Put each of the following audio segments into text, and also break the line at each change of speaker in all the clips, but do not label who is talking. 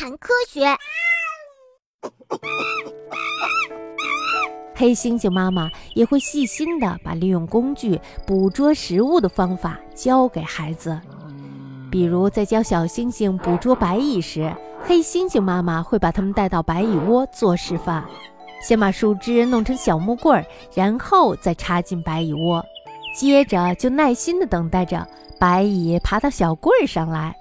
谈科学。
黑猩猩妈妈也会细心地把利用工具捕捉食物的方法教给孩子，比如在教小猩猩捕捉白蚁时，黑猩猩妈妈会把它们带到白蚁窝做示范，先把树枝弄成小木棍儿，然后再插进白蚁窝，接着就耐心地等待着白蚁爬到小棍儿上来，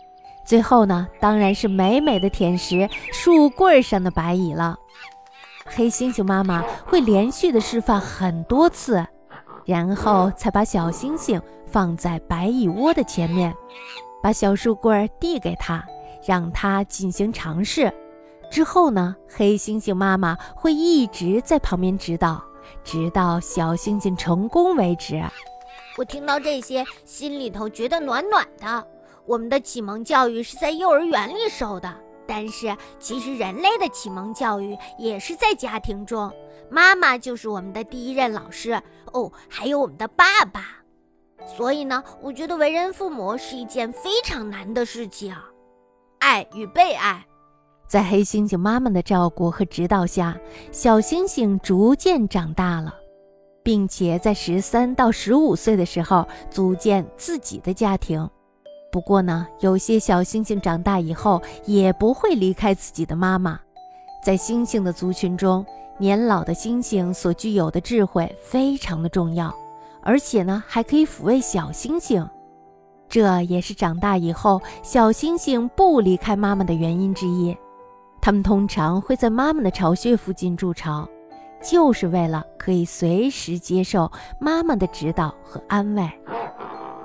最后呢，当然是美美的舔食树棍上的白蚁了。黑猩猩妈妈会连续的示范很多次，然后才把小猩猩放在白蚁窝的前面，把小树棍递给他，让他进行尝试。之后呢，黑猩猩妈妈会一直在旁边指导，直到小猩猩成功为止。
我听到这些，心里头觉得暖暖的。我们的启蒙教育是在幼儿园里受的。但是，其实人类的启蒙教育也是在家庭中，妈妈就是我们的第一任老师哦，还有我们的爸爸。所以呢，我觉得为人父母是一件非常难的事情。爱与被爱，
在黑猩猩妈妈的照顾和指导下，小猩猩逐渐长大了，并且在十三到十五岁的时候组建自己的家庭。不过呢，有些小猩猩长大以后也不会离开自己的妈妈。在猩猩的族群中，年老的猩猩所具有的智慧非常的重要，而且呢，还可以抚慰小猩猩。这也是长大以后小猩猩不离开妈妈的原因之一。它们通常会在妈妈的巢穴附近筑巢，就是为了可以随时接受妈妈的指导和安慰。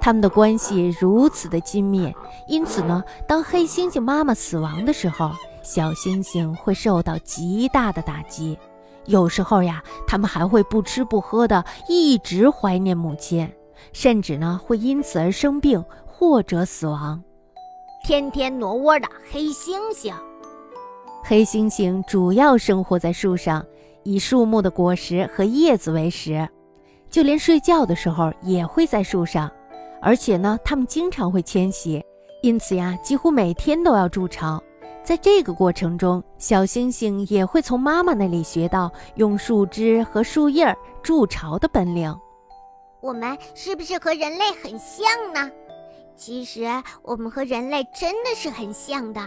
他们的关系如此的亲密，因此呢，当黑猩猩妈妈死亡的时候，小猩猩会受到极大的打击。有时候呀，他们还会不吃不喝的一直怀念母亲，甚至呢，会因此而生病或者死亡。
天天挪窝的黑猩猩，
黑猩猩主要生活在树上，以树木的果实和叶子为食，就连睡觉的时候也会在树上。而且呢，它们经常会迁徙，因此呀，几乎每天都要筑巢。在这个过程中，小星星也会从妈妈那里学到用树枝和树叶筑巢的本领。
我们是不是和人类很像呢？其实我们和人类真的是很像的，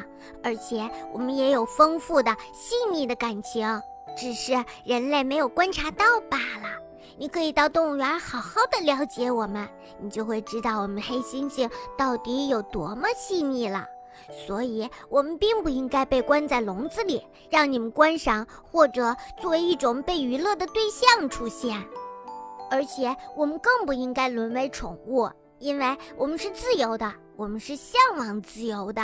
而且我们也有丰富的、细腻的感情，只是人类没有观察到罢了。你可以到动物园好好的了解我们，你就会知道我们黑猩猩到底有多么细腻了。所以，我们并不应该被关在笼子里，让你们观赏或者作为一种被娱乐的对象出现。而且，我们更不应该沦为宠物，因为我们是自由的，我们是向往自由的。